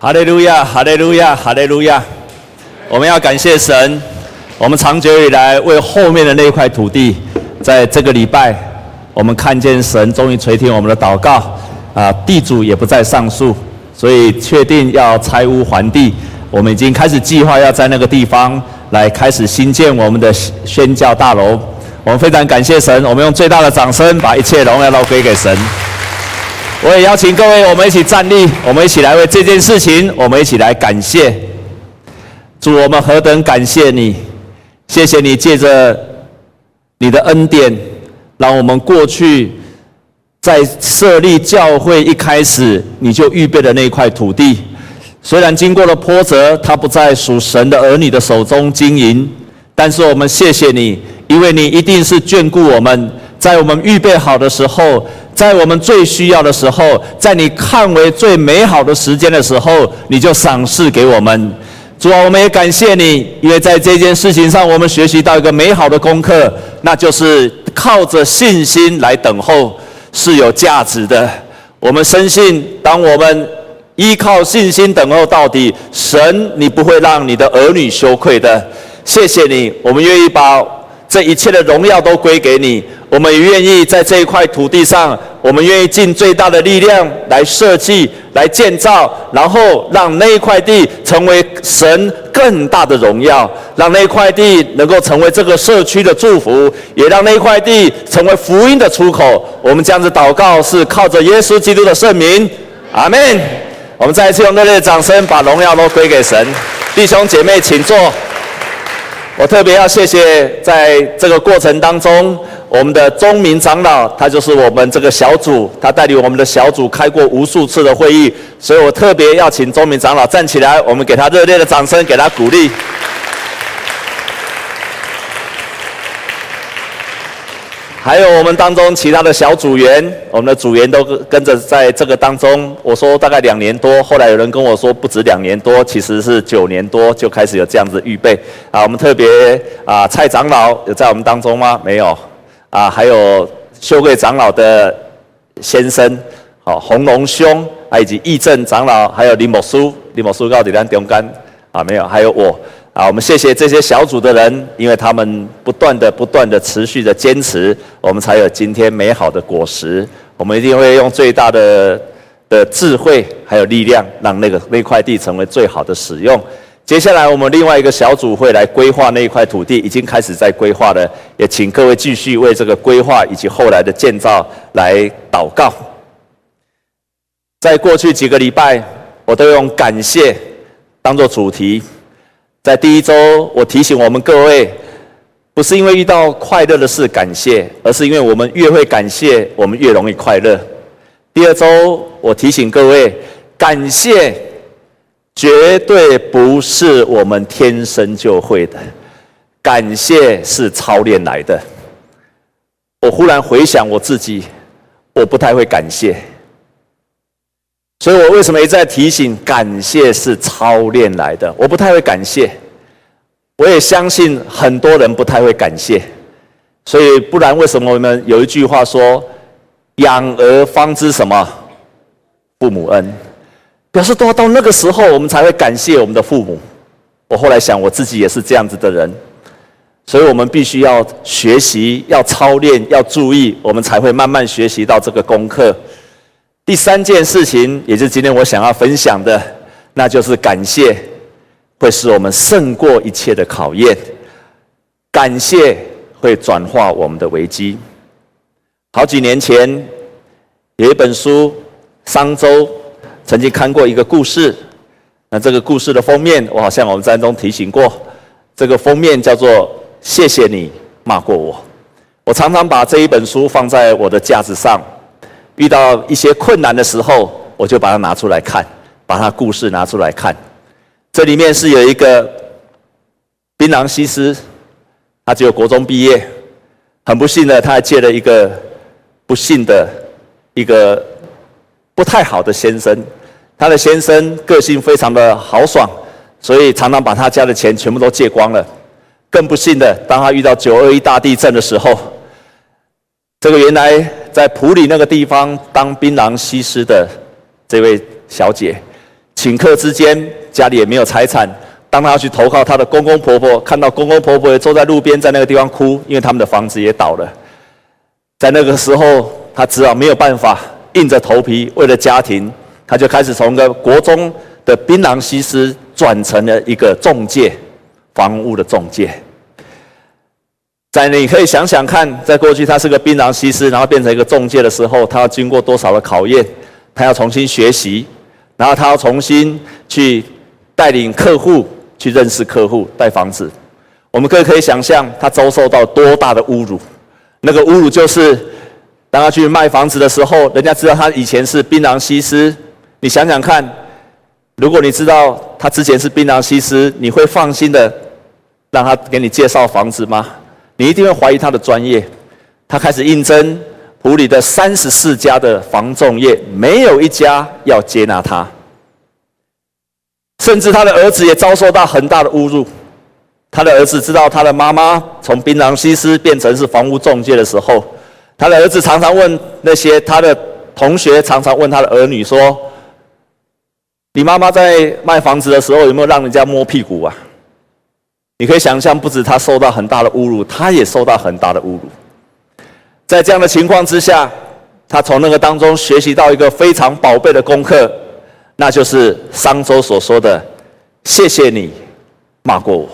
哈利路亚，哈利路亚，哈利路亚！我们要感谢神，我们长久以来为后面的那块土地，在这个礼拜，我们看见神终于垂听我们的祷告，啊，地主也不再上诉，所以确定要拆屋还地。我们已经开始计划要在那个地方来开始新建我们的宣教大楼。我们非常感谢神，我们用最大的掌声把一切荣耀都归给神。我也邀请各位，我们一起站立，我们一起来为这件事情，我们一起来感谢主。我们何等感谢你！谢谢你借着你的恩典，让我们过去在设立教会一开始，你就预备了那块土地。虽然经过了波折，它不在属神的儿女的手中经营，但是我们谢谢你，因为你一定是眷顾我们，在我们预备好的时候。在我们最需要的时候，在你看为最美好的时间的时候，你就赏赐给我们。主啊，我们也感谢你，因为在这件事情上，我们学习到一个美好的功课，那就是靠着信心来等候是有价值的。我们深信，当我们依靠信心等候到底，神你不会让你的儿女羞愧的。谢谢你，我们愿意把这一切的荣耀都归给你。我们也愿意在这一块土地上，我们愿意尽最大的力量来设计、来建造，然后让那一块地成为神更大的荣耀，让那一块地能够成为这个社区的祝福，也让那一块地成为福音的出口。我们这样子祷告，是靠着耶稣基督的圣名，阿门。我们再一次用热烈的掌声，把荣耀都归给神。弟兄姐妹，请坐。我特别要谢谢，在这个过程当中，我们的宗明长老，他就是我们这个小组，他带领我们的小组开过无数次的会议，所以我特别要请宗明长老站起来，我们给他热烈的掌声，给他鼓励。还有我们当中其他的小组员，我们的组员都跟着在这个当中。我说大概两年多，后来有人跟我说不止两年多，其实是九年多就开始有这样子预备。啊，我们特别啊，蔡长老有在我们当中吗？没有。啊，还有修贵长老的先生，好，洪龙兄，啊，以及义正长老，还有林某书，林某书到底在中间啊，没有，还有我。啊，我们谢谢这些小组的人，因为他们不断的、不断的持续的坚持，我们才有今天美好的果实。我们一定会用最大的的智慧还有力量，让那个那块地成为最好的使用。接下来，我们另外一个小组会来规划那一块土地，已经开始在规划了。也请各位继续为这个规划以及后来的建造来祷告。在过去几个礼拜，我都用感谢当做主题。在第一周，我提醒我们各位，不是因为遇到快乐的事感谢，而是因为我们越会感谢，我们越容易快乐。第二周，我提醒各位，感谢绝对不是我们天生就会的，感谢是操练来的。我忽然回想我自己，我不太会感谢。所以我为什么一再提醒，感谢是操练来的？我不太会感谢，我也相信很多人不太会感谢。所以不然，为什么我们有一句话说：“养儿方知什么父母恩”，表示都要到那个时候，我们才会感谢我们的父母。我后来想，我自己也是这样子的人，所以我们必须要学习，要操练，要注意，我们才会慢慢学习到这个功课。第三件事情，也就是今天我想要分享的，那就是感谢会使我们胜过一切的考验。感谢会转化我们的危机。好几年前有一本书，商周曾经看过一个故事。那这个故事的封面，我好像我们在中提醒过，这个封面叫做“谢谢你骂过我”。我常常把这一本书放在我的架子上。遇到一些困难的时候，我就把它拿出来看，把它故事拿出来看。这里面是有一个槟榔西施，他只有国中毕业，很不幸的，他还借了一个不幸的一个不太好的先生。他的先生个性非常的豪爽，所以常常把他家的钱全部都借光了。更不幸的，当他遇到九二一大地震的时候，这个原来。在普里那个地方当槟榔西施的这位小姐，顷刻之间，家里也没有财产。当她要去投靠她的公公婆婆，看到公公婆婆也坐在路边，在那个地方哭，因为他们的房子也倒了。在那个时候，她只好没有办法，硬着头皮，为了家庭，她就开始从个国中的槟榔西施转成了一个中介，房屋的中介。在你可以想想看，在过去他是个槟榔西施，然后变成一个中介的时候，他要经过多少的考验？他要重新学习，然后他要重新去带领客户。去认识客户，带房子，我们可以可以想象他遭受到多大的侮辱。那个侮辱就是，当他去卖房子的时候，人家知道他以前是槟榔西施。你想想看，如果你知道他之前是槟榔西施，你会放心的让他给你介绍房子吗？你一定会怀疑他的专业。他开始应征普里的三十四家的房仲业，没有一家要接纳他。甚至他的儿子也遭受到很大的侮辱。他的儿子知道他的妈妈从槟榔西施变成是房屋中介的时候，他的儿子常常问那些他的同学，常常问他的儿女说：“你妈妈在卖房子的时候有没有让人家摸屁股啊？”你可以想象，不止他受到很大的侮辱，他也受到很大的侮辱。在这样的情况之下，他从那个当中学习到一个非常宝贝的功课。那就是商周所说的：“谢谢你骂过我，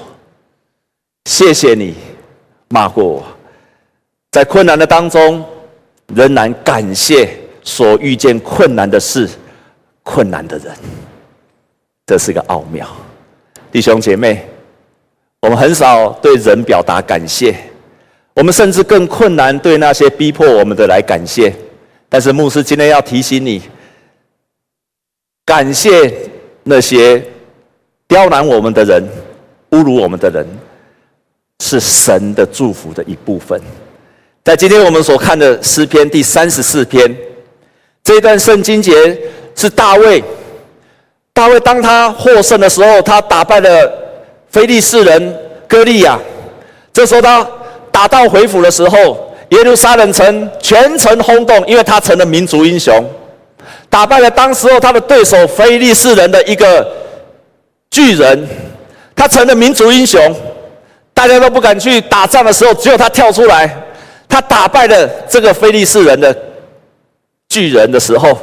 谢谢你骂过我，在困难的当中，仍然感谢所遇见困难的事、困难的人。这是个奥妙，弟兄姐妹，我们很少对人表达感谢，我们甚至更困难对那些逼迫我们的来感谢。但是牧师今天要提醒你。”感谢那些刁难我们的人、侮辱我们的人，是神的祝福的一部分。在今天我们所看的诗篇第三十四篇这一段圣经节，是大卫。大卫当他获胜的时候，他打败了非利士人歌利亚。这时候他打道回府的时候，耶路撒冷城全城轰动，因为他成了民族英雄。打败了当时候他的对手非利士人的一个巨人，他成了民族英雄，大家都不敢去打仗的时候，只有他跳出来，他打败了这个非利士人的巨人的时候，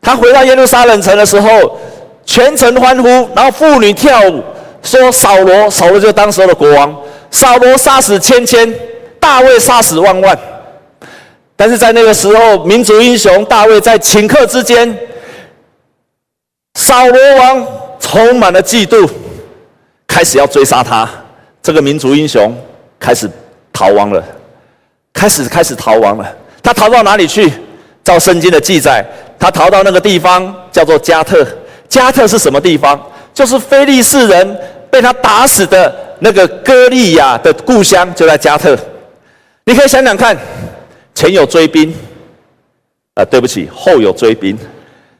他回到耶路撒冷城的时候，全城欢呼，然后妇女跳舞，说扫罗，扫罗就是当时候的国王，扫罗杀死千千，大卫杀死万万。但是在那个时候，民族英雄大卫在顷刻之间，扫罗王充满了嫉妒，开始要追杀他。这个民族英雄开始逃亡了，开始开始逃亡了。他逃到哪里去？照圣经的记载，他逃到那个地方叫做加特。加特是什么地方？就是非利士人被他打死的那个歌利亚的故乡，就在加特。你可以想想看。前有追兵，啊，对不起，后有追兵。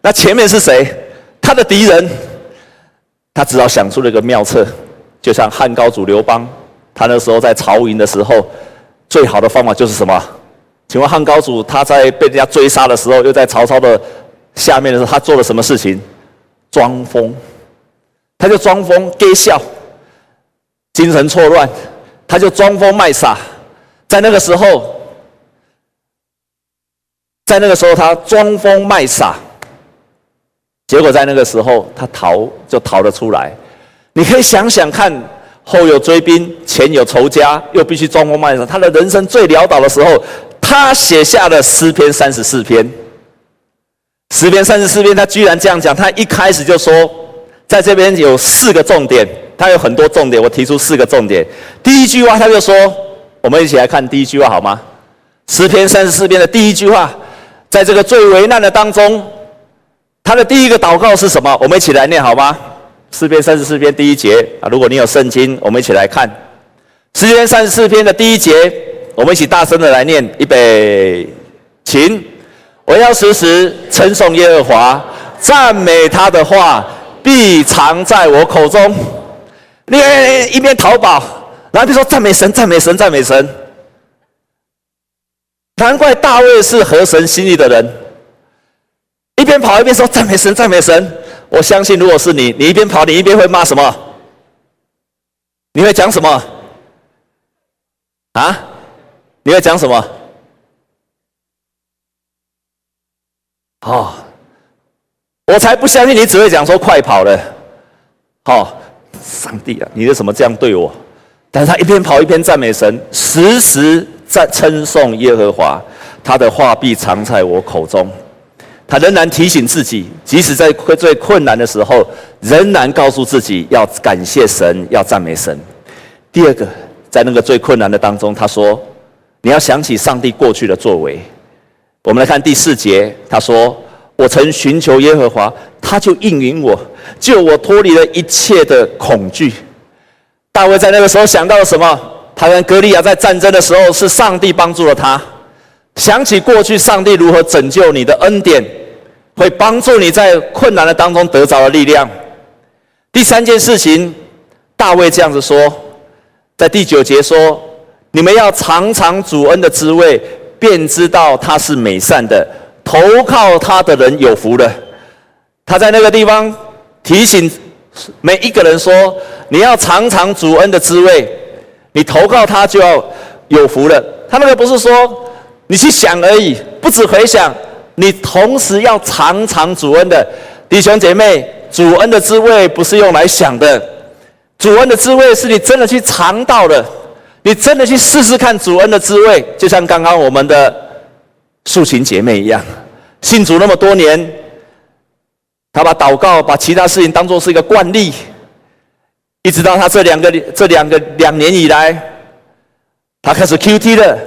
那前面是谁？他的敌人。他只好想出了一个妙策，就像汉高祖刘邦，他那时候在曹营的时候，最好的方法就是什么？请问汉高祖他在被人家追杀的时候，又在曹操的下面的时候，他做了什么事情？装疯，他就装疯给笑，精神错乱，他就装疯卖傻，在那个时候。在那个时候，他装疯卖傻，结果在那个时候，他逃就逃了出来。你可以想想看，后有追兵，前有仇家，又必须装疯卖傻。他的人生最潦倒的时候，他写下了诗篇三十四篇。诗篇三十四篇，他居然这样讲。他一开始就说，在这边有四个重点，他有很多重点，我提出四个重点。第一句话，他就说，我们一起来看第一句话好吗？诗篇三十四篇的第一句话。在这个最危难的当中，他的第一个祷告是什么？我们一起来念好吗？诗篇三十四篇第一节啊，如果你有圣经，我们一起来看诗篇三十四篇的第一节，我们一起大声的来念，预备，请，我要时时称颂耶和华，赞美他的话必藏在我口中。你一边逃跑，然后就说赞美神，赞美神，赞美神。难怪大卫是合神心意的人，一边跑一边说赞美神，赞美神。我相信，如果是你，你一边跑，你一边会骂什么？你会讲什么？啊？你会讲什么？哦，我才不相信你只会讲说快跑了。好、哦，上帝啊，你为什么这样对我？但是他一边跑一边赞美神，时时在称颂耶和华，他的话必藏在我口中。他仍然提醒自己，即使在最困难的时候，仍然告诉自己要感谢神，要赞美神。第二个，在那个最困难的当中，他说：“你要想起上帝过去的作为。”我们来看第四节，他说：“我曾寻求耶和华，他就应允我，救我脱离了一切的恐惧。”大卫在那个时候想到了什么？他跟歌利亚在战争的时候，是上帝帮助了他。想起过去上帝如何拯救你的恩典，会帮助你在困难的当中得着了力量。第三件事情，大卫这样子说，在第九节说：“你们要尝尝主恩的滋味，便知道他是美善的，投靠他的人有福了。”他在那个地方提醒每一个人说：“你要尝尝主恩的滋味，你投靠他就要有福了。”他那个不是说。你去想而已，不止回想，你同时要尝尝主恩的弟兄姐妹，主恩的滋味不是用来想的，主恩的滋味是你真的去尝到的，你真的去试试看主恩的滋味，就像刚刚我们的素琴姐妹一样，信主那么多年，他把祷告、把其他事情当作是一个惯例，一直到他这两个这两个两年以来，他开始 QT 了。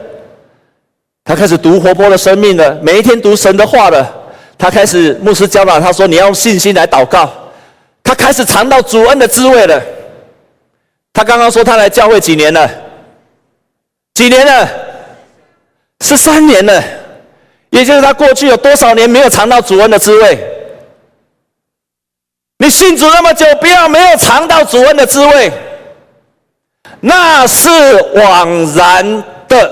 他开始读活泼的生命了，每一天读神的话了。他开始牧师教导他说：“你要用信心来祷告。”他开始尝到主恩的滋味了。他刚刚说他来教会几年了？几年了？十三年了。也就是他过去有多少年没有尝到主恩的滋味？你信主那么久，不要没有尝到主恩的滋味，那是枉然的。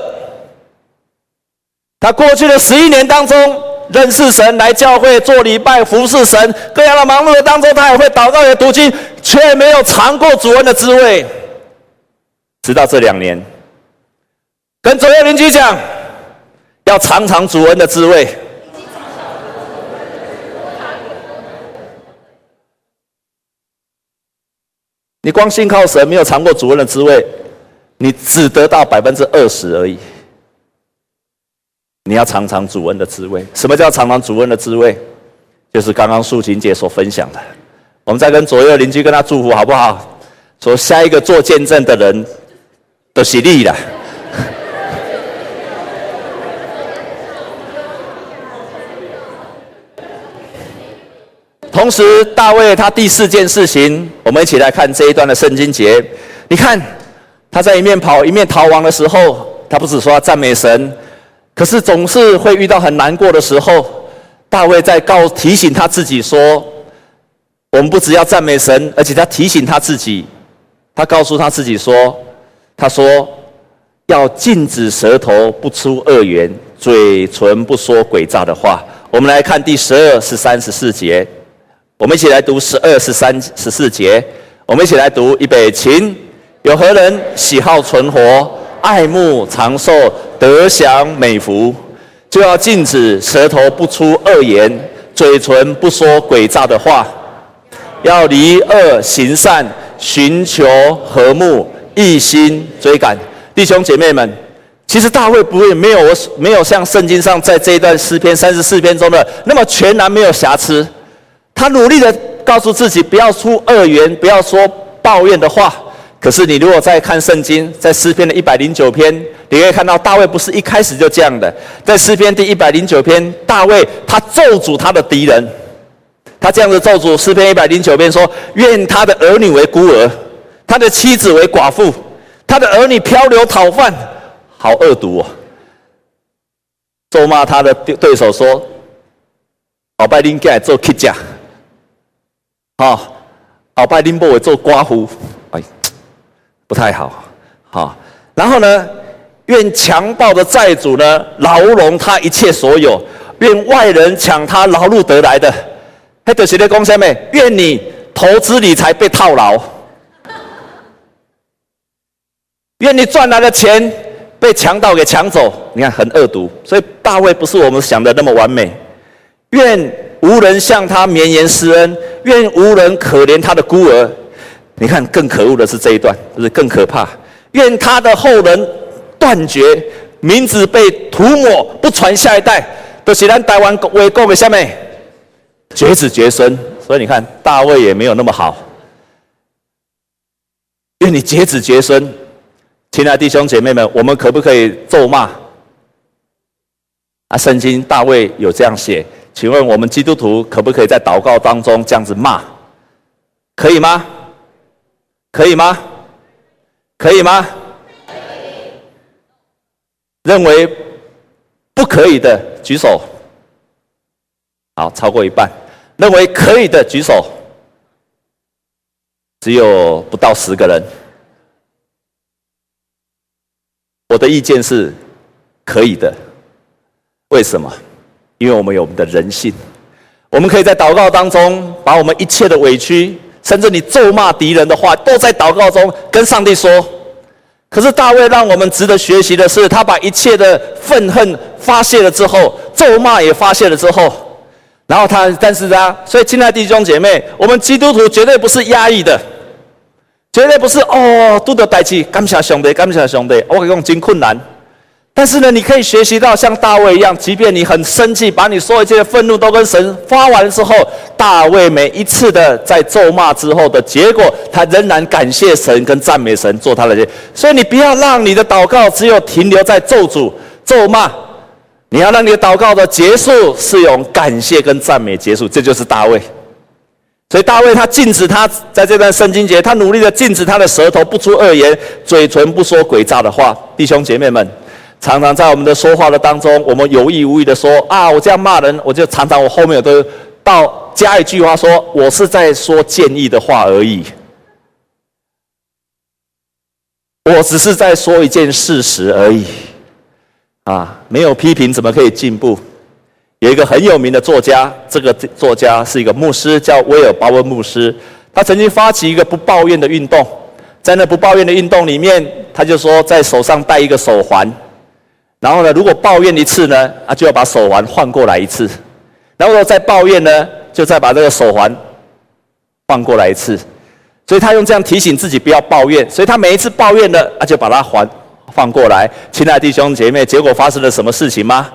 他过去的十一年当中，认识神，来教会做礼拜，服侍神，各样的忙碌的当中，他也会祷告，也读经，却没有尝过主恩的滋味。直到这两年，跟左右邻居讲，要尝尝主恩的滋味。你光信靠神，没有尝过主恩的滋味，你只得到百分之二十而已。你要尝尝主恩的滋味。什么叫尝尝主恩的滋味？就是刚刚素琴姐所分享的。我们再跟左右邻居跟他祝福好不好？说下一个做见证的人都是你了。同时，大卫他第四件事情，我们一起来看这一段的圣经节。你看他在一面跑一面逃亡的时候，他不止说要赞美神。可是总是会遇到很难过的时候，大卫在告提醒他自己说：“我们不只要赞美神，而且他提醒他自己，他告诉他自己说：‘他说要禁止舌头不出恶言，嘴唇不说诡诈的话。’我们来看第十二、十三、十四节，我们一起来读十二、十三、十四节。我们一起来读预备起，有何人喜好存活，爱慕长寿？”得享美福，就要禁止舌头不出恶言，嘴唇不说诡诈的话，要离恶行善，寻求和睦，一心追赶。弟兄姐妹们，其实大卫不会没有我没有像圣经上在这一段诗篇三十四篇中的那么全然没有瑕疵，他努力的告诉自己不要出恶言，不要说抱怨的话。可是，你如果再看圣经，在诗篇的一百零九篇，你可以看到大卫不是一开始就这样的。在诗篇第一百零九篇，大卫他咒诅他的敌人，他这样子咒诅诗篇一百零九篇说：愿他的儿女为孤儿，他的妻子为寡妇，他的儿女漂流讨饭，好恶毒哦！咒骂他的对手说：鳌拜恁家做乞丐，好，鳌拜恁某做寡妇。不太好，好，然后呢，愿强暴的债主呢牢笼他一切所有，愿外人抢他劳碌得来的。还得谁的贡献没？愿你投资理财被套牢，愿你赚来的钱被强盗给抢走。你看很恶毒，所以大卫不是我们想的那么完美。愿无人向他绵延施恩，愿无人可怜他的孤儿。你看更可恶的是这一段，就是更可怕。愿他的后人断绝，名字被涂抹，不传下一代。都是咱台湾为国的下面绝子绝孙。所以你看大卫也没有那么好。愿你绝子绝孙，亲爱的弟兄姐妹们，我们可不可以咒骂？啊，圣经大卫有这样写，请问我们基督徒可不可以在祷告当中这样子骂？可以吗？可以吗？可以吗？认为不可以的举手。好，超过一半。认为可以的举手。只有不到十个人。我的意见是可以的。为什么？因为我们有我们的人性。我们可以在祷告当中把我们一切的委屈。甚至你咒骂敌人的话，都在祷告中跟上帝说。可是大卫让我们值得学习的是，他把一切的愤恨发泄了之后，咒骂也发泄了之后，然后他，但是啊，所以亲爱的弟兄姐妹，我们基督徒绝对不是压抑的，绝对不是哦，都得代志，感谢上帝，感谢上帝，我跟你讲真困难。但是呢，你可以学习到像大卫一样，即便你很生气，把你所有一切的愤怒都跟神发完之后，大卫每一次的在咒骂之后的结果，他仍然感谢神跟赞美神，做他的。所以你不要让你的祷告只有停留在咒诅、咒骂，你要让你的祷告的结束是用感谢跟赞美结束，这就是大卫。所以大卫他禁止他在这段圣经节，他努力的禁止他的舌头不出恶言，嘴唇不说诡诈的话。弟兄姐妹们。常常在我们的说话的当中，我们有意无意的说啊，我这样骂人，我就常常我后面有都到加一句话说，我是在说建议的话而已，我只是在说一件事实而已，啊，没有批评怎么可以进步？有一个很有名的作家，这个作家是一个牧师，叫威尔·鲍温牧师，他曾经发起一个不抱怨的运动，在那不抱怨的运动里面，他就说在手上戴一个手环。然后呢，如果抱怨一次呢，啊，就要把手环换过来一次。然后再抱怨呢，就再把这个手环换过来一次。所以他用这样提醒自己不要抱怨。所以他每一次抱怨呢，啊，就把它还换过来。亲爱的弟兄姐妹，结果发生了什么事情吗？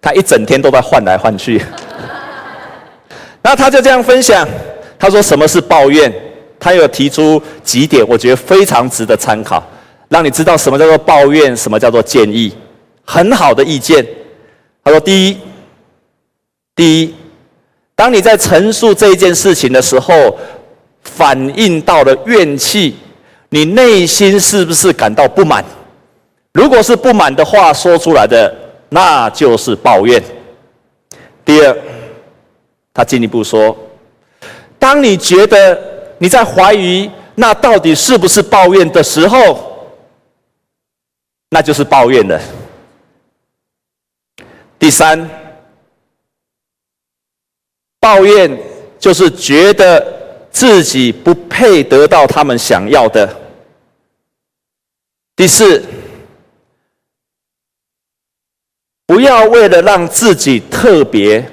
他一整天都在换来换去。然后他就这样分享，他说什么是抱怨？他有提出几点，我觉得非常值得参考，让你知道什么叫做抱怨，什么叫做建议。很好的意见，他说：第一，第一，当你在陈述这一件事情的时候，反映到了怨气，你内心是不是感到不满？如果是不满的话，说出来的那就是抱怨。第二，他进一步说，当你觉得你在怀疑那到底是不是抱怨的时候，那就是抱怨了。第三，抱怨就是觉得自己不配得到他们想要的。第四，不要为了让自己特别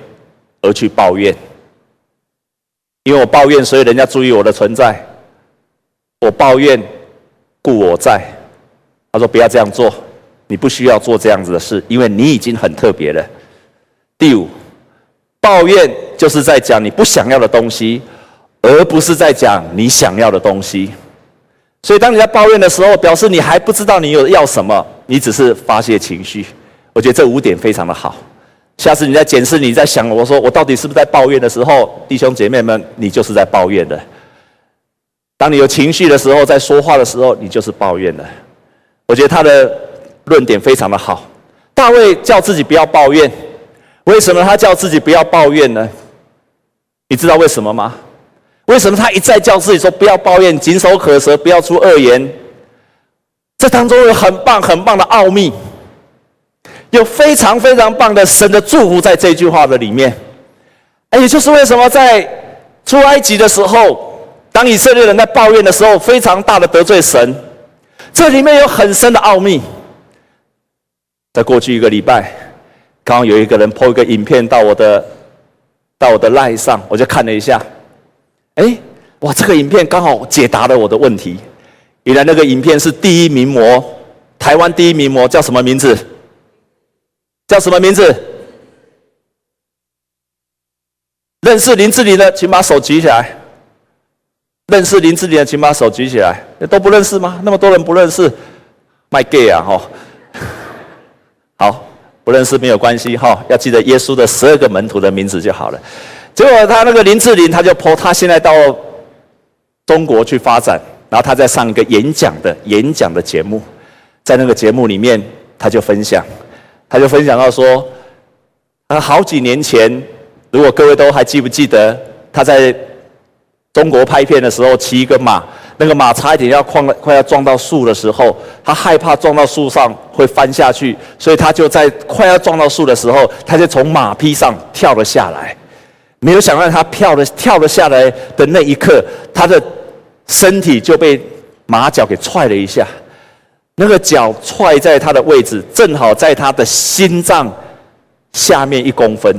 而去抱怨，因为我抱怨，所以人家注意我的存在。我抱怨，故我在。他说：“不要这样做。”你不需要做这样子的事，因为你已经很特别了。第五，抱怨就是在讲你不想要的东西，而不是在讲你想要的东西。所以，当你在抱怨的时候，表示你还不知道你有要什么，你只是发泄情绪。我觉得这五点非常的好。下次你在检视，你在想，我说我到底是不是在抱怨的时候，弟兄姐妹们，你就是在抱怨的。当你有情绪的时候，在说话的时候，你就是抱怨的。我觉得他的。论点非常的好，大卫叫自己不要抱怨，为什么他叫自己不要抱怨呢？你知道为什么吗？为什么他一再叫自己说不要抱怨，谨守口舌，不要出恶言？这当中有很棒很棒的奥秘，有非常非常棒的神的祝福在这句话的里面。哎，也就是为什么在出埃及的时候，当以色列人在抱怨的时候，非常大的得罪神。这里面有很深的奥秘。在过去一个礼拜，刚刚有一个人 po 一个影片到我的到我的 line 上，我就看了一下。哎，哇，这个影片刚好解答了我的问题。原来那个影片是第一名模，台湾第一名模叫什么名字？叫什么名字？认识林志玲的，请把手举起来。认识林志玲的，请把手举起来。都不认识吗？那么多人不认识卖 gay 啊！哈，好，不认识没有关系哈，要记得耶稣的十二个门徒的名字就好了。结果他那个林志玲，他就泼他现在到中国去发展，然后他在上一个演讲的演讲的节目，在那个节目里面，他就分享，他就分享到说，啊好几年前。如果各位都还记不记得，他在中国拍片的时候骑一个马，那个马差一点要快快要撞到树的时候，他害怕撞到树上会翻下去，所以他就在快要撞到树的时候，他就从马匹上跳了下来。没有想到他跳了跳了下来的那一刻，他的身体就被马脚给踹了一下，那个脚踹在他的位置，正好在他的心脏下面一公分。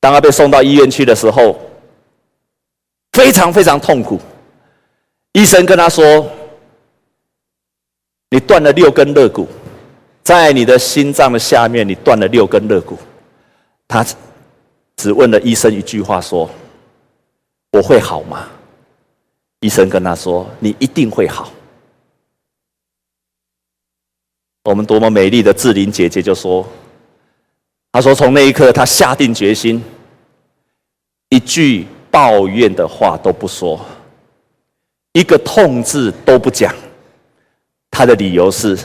当他被送到医院去的时候，非常非常痛苦。医生跟他说：“你断了六根肋骨，在你的心脏的下面，你断了六根肋骨。”他只问了医生一句话：“说我会好吗？”医生跟他说：“你一定会好。”我们多么美丽的志玲姐姐就说：“她说从那一刻，她下定决心。”一句抱怨的话都不说，一个痛字都不讲。他的理由是，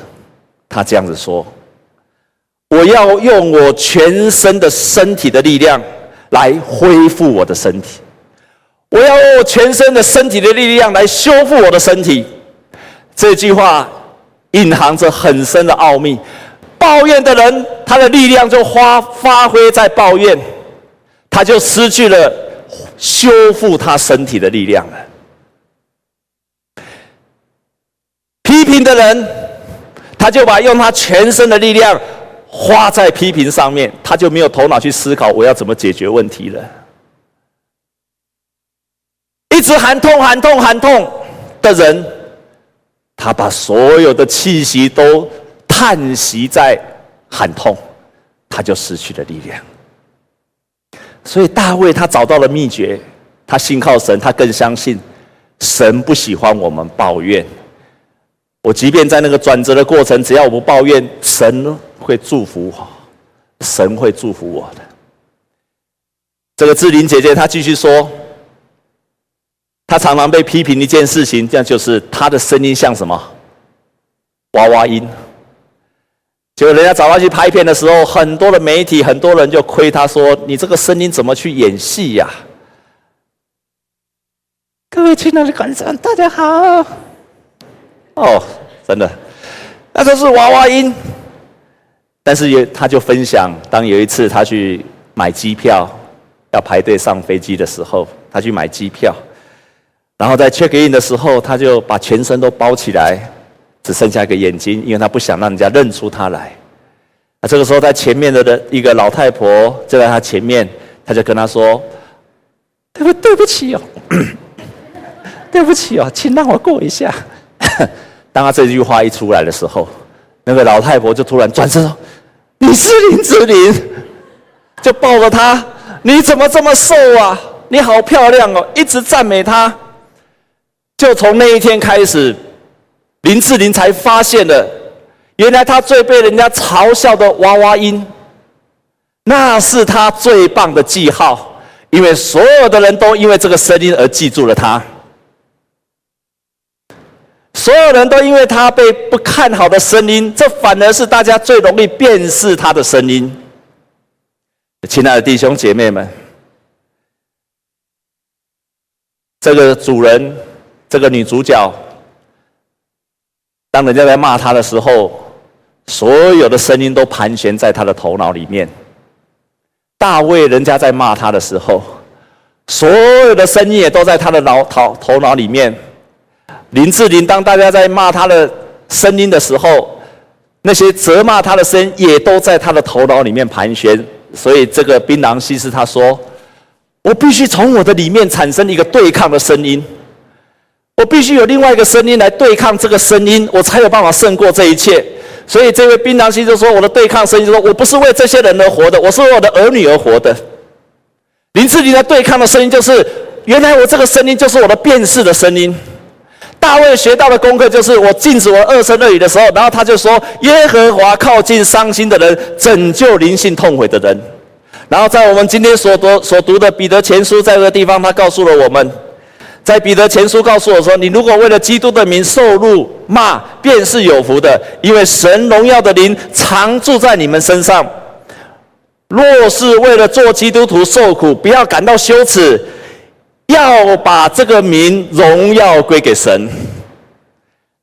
他这样子说：“我要用我全身的身体的力量来恢复我的身体，我要用全身的身体的力量来修复我的身体。”这句话隐含着很深的奥秘。抱怨的人，他的力量就发发挥在抱怨。他就失去了修复他身体的力量了。批评的人，他就把用他全身的力量花在批评上面，他就没有头脑去思考我要怎么解决问题了。一直喊痛、喊痛、喊痛的人，他把所有的气息都叹息在喊痛，他就失去了力量。所以大卫他找到了秘诀，他信靠神，他更相信神不喜欢我们抱怨。我即便在那个转折的过程，只要我不抱怨，神会祝福我，神会祝福我的。这个志玲姐姐她继续说，她常常被批评一件事情，这样就是她的声音像什么？娃娃音。结果人家找他去拍片的时候，很多的媒体、很多人就亏他说：“你这个声音怎么去演戏呀？”各位亲爱的观众，大家好。哦，真的，那都是娃娃音。但是也，他就分享，当有一次他去买机票，要排队上飞机的时候，他去买机票，然后在 check in 的时候，他就把全身都包起来。只剩下一个眼睛，因为他不想让人家认出他来。那这个时候，在前面的的一个老太婆就在他前面，他就跟他说：“对不，对不起哦，对不起哦，请让我过一下。”当他这句话一出来的时候，那个老太婆就突然转身说：“你是林志玲。”就抱着他：“你怎么这么瘦啊？你好漂亮哦！”一直赞美他。就从那一天开始。林志玲才发现了，原来她最被人家嘲笑的娃娃音，那是她最棒的记号，因为所有的人都因为这个声音而记住了她。所有人都因为她被不看好的声音，这反而是大家最容易辨识她的声音。亲爱的弟兄姐妹们，这个主人，这个女主角。当人家在骂他的时候，所有的声音都盘旋在他的头脑里面。大卫人家在骂他的时候，所有的声音也都在他的脑头头脑里面。林志玲，当大家在骂他的声音的时候，那些责骂他的声音也都在他的头脑里面盘旋。所以，这个槟榔西施他说：“我必须从我的里面产生一个对抗的声音，我必须有另外一个声音来对抗这个声音，我才有办法胜过这一切。”所以，这位槟榔西就说：“我的对抗声音就说，我不是为这些人而活的，我是为我的儿女而活的。”林志玲的对抗的声音就是：“原来我这个声音就是我的辨识的声音。”大卫学到的功课就是：我禁止我二声二语的时候，然后他就说：“耶和华靠近伤心的人，拯救灵性痛悔的人。”然后在我们今天所读所读的彼得前书，在这个地方，他告诉了我们，在彼得前书告诉我说：“你如果为了基督的名受辱骂，便是有福的，因为神荣耀的灵常住在你们身上。若是为了做基督徒受苦，不要感到羞耻。”要把这个名荣耀归给神。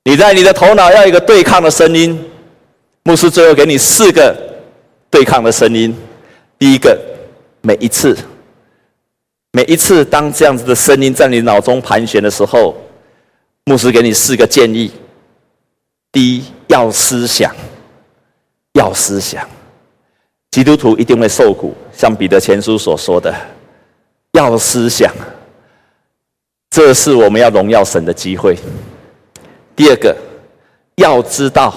你在你的头脑要一个对抗的声音。牧师最后给你四个对抗的声音。第一个，每一次，每一次当这样子的声音在你脑中盘旋的时候，牧师给你四个建议。第一，要思想，要思想，基督徒一定会受苦，像彼得前书所说的，要思想。这是我们要荣耀神的机会。第二个，要知道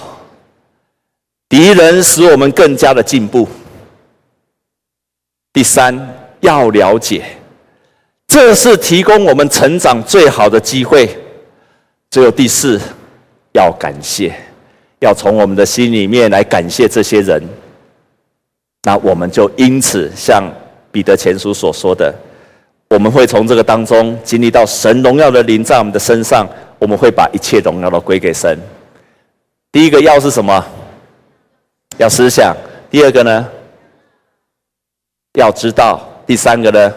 敌人使我们更加的进步。第三，要了解，这是提供我们成长最好的机会。最后第四，要感谢，要从我们的心里面来感谢这些人。那我们就因此像彼得前书所说的。我们会从这个当中经历到神荣耀的灵在我们的身上，我们会把一切荣耀都归给神。第一个要是什么？要思想。第二个呢？要知道。第三个呢？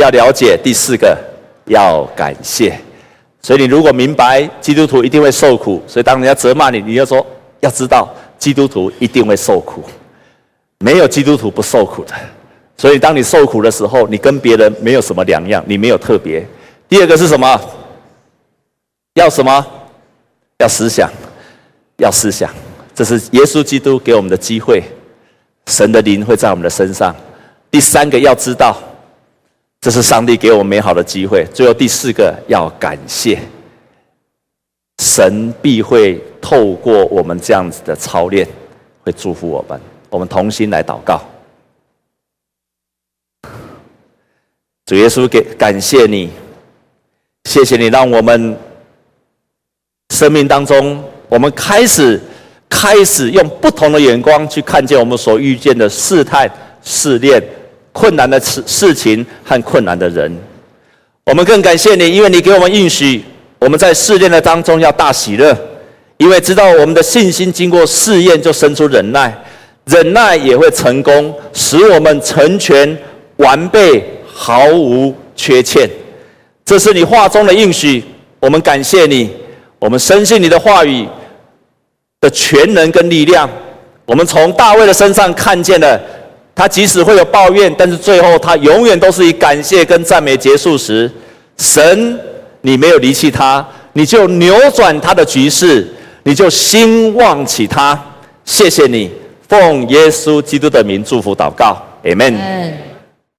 要了解。第四个要感谢。所以你如果明白基督徒一定会受苦，所以当人家责骂你，你就说要知道基督徒一定会受苦，没有基督徒不受苦的。所以，当你受苦的时候，你跟别人没有什么两样，你没有特别。第二个是什么？要什么？要思想，要思想，这是耶稣基督给我们的机会，神的灵会在我们的身上。第三个要知道，这是上帝给我们美好的机会。最后第四个要感谢，神必会透过我们这样子的操练，会祝福我们。我们同心来祷告。主耶稣，给感谢你，谢谢你，让我们生命当中，我们开始开始用不同的眼光去看见我们所遇见的试探、试炼、困难的事事情和困难的人。我们更感谢你，因为你给我们应许，我们在试炼的当中要大喜乐，因为知道我们的信心经过试验就生出忍耐，忍耐也会成功，使我们成全完备。毫无缺欠，这是你话中的应许。我们感谢你，我们深信你的话语的全能跟力量。我们从大卫的身上看见了，他即使会有抱怨，但是最后他永远都是以感谢跟赞美结束时，神，你没有离弃他，你就扭转他的局势，你就兴旺起他。谢谢你，奉耶稣基督的名祝福祷告，Amen。